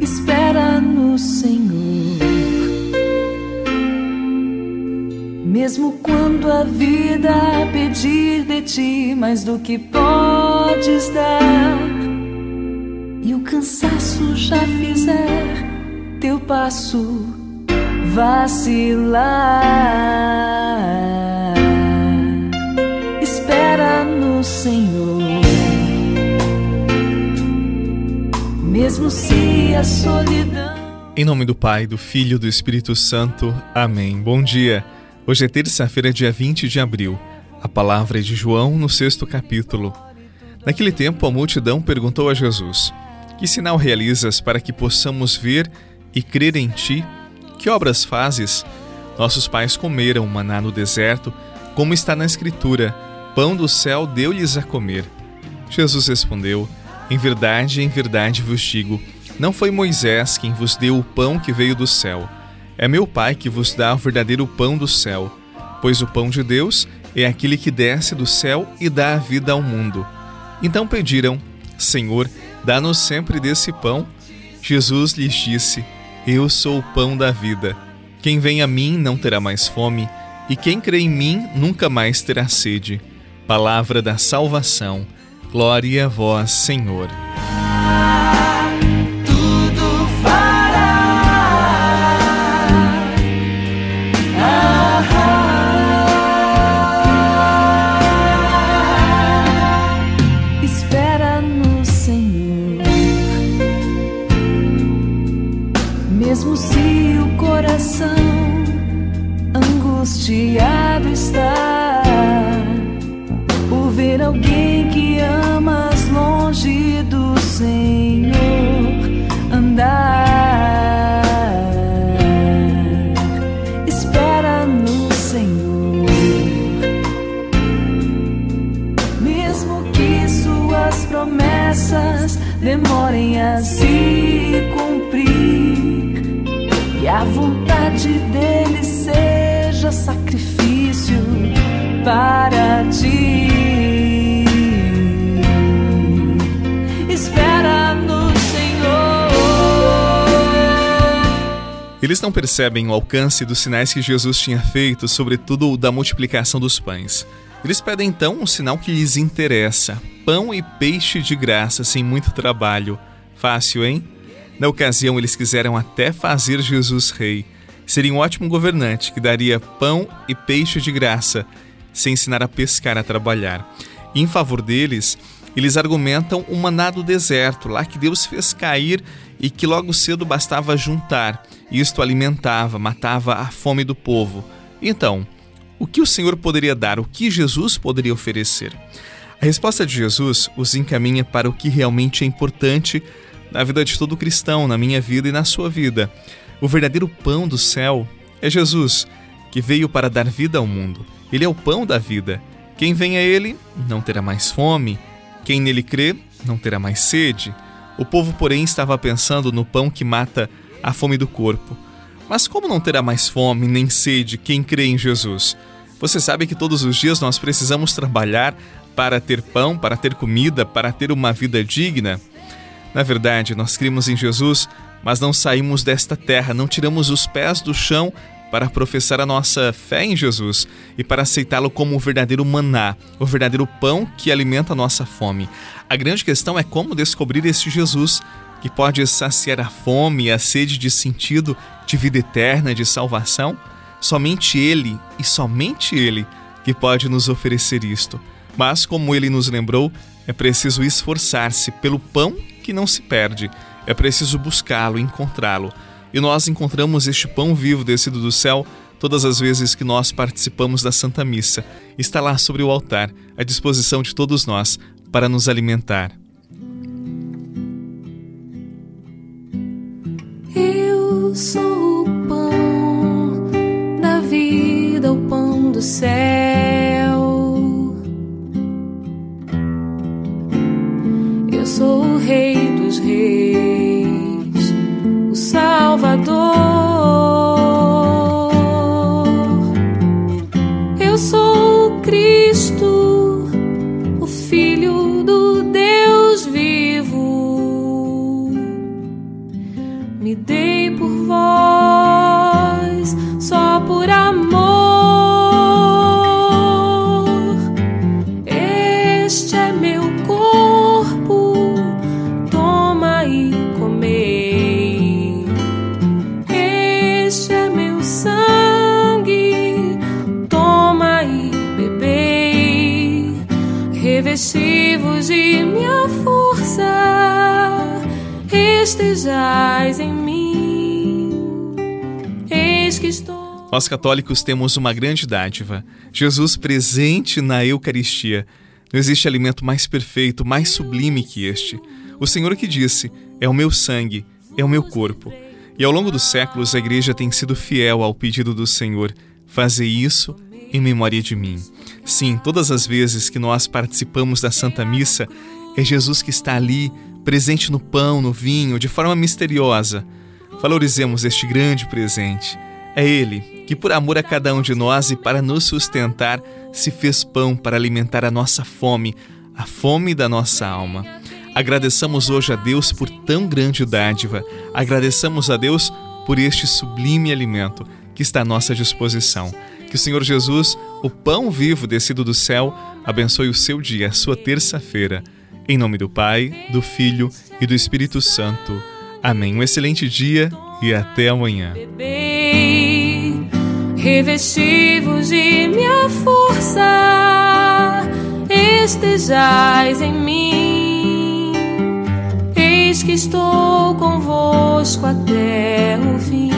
espera no Senhor. Mesmo quando a vida pedir de ti mais do que podes dar, e o cansaço já fizer teu passo vacilar, Mesmo se a solidão. Em nome do Pai, do Filho e do Espírito Santo. Amém. Bom dia. Hoje é terça-feira, dia 20 de abril. A palavra é de João no sexto capítulo. Naquele tempo, a multidão perguntou a Jesus: Que sinal realizas para que possamos ver e crer em ti? Que obras fazes? Nossos pais comeram maná no deserto, como está na Escritura: Pão do céu deu-lhes a comer. Jesus respondeu: Em verdade, em verdade vos digo: não foi Moisés quem vos deu o pão que veio do céu é meu Pai que vos dá o verdadeiro pão do céu, pois o pão de Deus é aquele que desce do céu e dá a vida ao mundo. Então pediram: Senhor, dá-nos sempre desse pão. Jesus lhes disse: Eu sou o pão da vida. Quem vem a mim não terá mais fome, e quem crê em mim nunca mais terá sede. Palavra da salvação. Glória a vós, Senhor. mesmo se o coração angustiado está por ver alguém Senhor andar. Espera no Senhor, mesmo que suas promessas demorem a se cumprir a vontade dele seja sacrifício para ti. Eles não percebem o alcance dos sinais que Jesus tinha feito, sobretudo o da multiplicação dos pães. Eles pedem então um sinal que lhes interessa: pão e peixe de graça, sem muito trabalho. Fácil, hein? Na ocasião, eles quiseram até fazer Jesus rei. Seria um ótimo governante que daria pão e peixe de graça, sem ensinar a pescar a trabalhar. E em favor deles, eles argumentam o maná do deserto, lá que Deus fez cair e que logo cedo bastava juntar. Isto alimentava, matava a fome do povo. Então, o que o Senhor poderia dar? O que Jesus poderia oferecer? A resposta de Jesus os encaminha para o que realmente é importante na vida de todo cristão, na minha vida e na sua vida. O verdadeiro pão do céu é Jesus, que veio para dar vida ao mundo. Ele é o pão da vida. Quem vem a ele não terá mais fome, quem nele crê não terá mais sede. O povo, porém, estava pensando no pão que mata a fome do corpo. Mas como não terá mais fome nem sede quem crê em Jesus? Você sabe que todos os dias nós precisamos trabalhar para ter pão, para ter comida, para ter uma vida digna. Na verdade, nós cremos em Jesus, mas não saímos desta terra, não tiramos os pés do chão para professar a nossa fé em Jesus e para aceitá-lo como o verdadeiro maná, o verdadeiro pão que alimenta a nossa fome. A grande questão é como descobrir este Jesus que pode saciar a fome e a sede de sentido, de vida eterna, de salvação. Somente Ele e somente Ele que pode nos oferecer isto. Mas, como ele nos lembrou, é preciso esforçar-se pelo pão que não se perde. É preciso buscá-lo, encontrá-lo. E nós encontramos este pão vivo descido do céu todas as vezes que nós participamos da Santa Missa. Está lá sobre o altar, à disposição de todos nós, para nos alimentar. Eu sou o pão da vida, o pão do céu. Estejais em mim. Eis que estou. Nós católicos temos uma grande dádiva: Jesus presente na Eucaristia. Não existe alimento mais perfeito, mais sublime que este. O Senhor que disse: É o meu sangue, é o meu corpo. E ao longo dos séculos, a Igreja tem sido fiel ao pedido do Senhor: Fazer isso em memória de mim. Sim, todas as vezes que nós participamos da Santa Missa, é Jesus que está ali, presente no pão, no vinho, de forma misteriosa. Valorizemos este grande presente. É Ele que, por amor a cada um de nós e para nos sustentar, se fez pão para alimentar a nossa fome, a fome da nossa alma. Agradeçamos hoje a Deus por tão grande dádiva. Agradeçamos a Deus por este sublime alimento que está à nossa disposição. Que o Senhor Jesus, o pão vivo descido do céu, abençoe o seu dia, a sua terça-feira. Em nome do Pai, do Filho e do Espírito Santo. Amém. Um excelente dia e até amanhã. Revestivos de minha força, estejais em mim. Eis que estou convosco até o fim.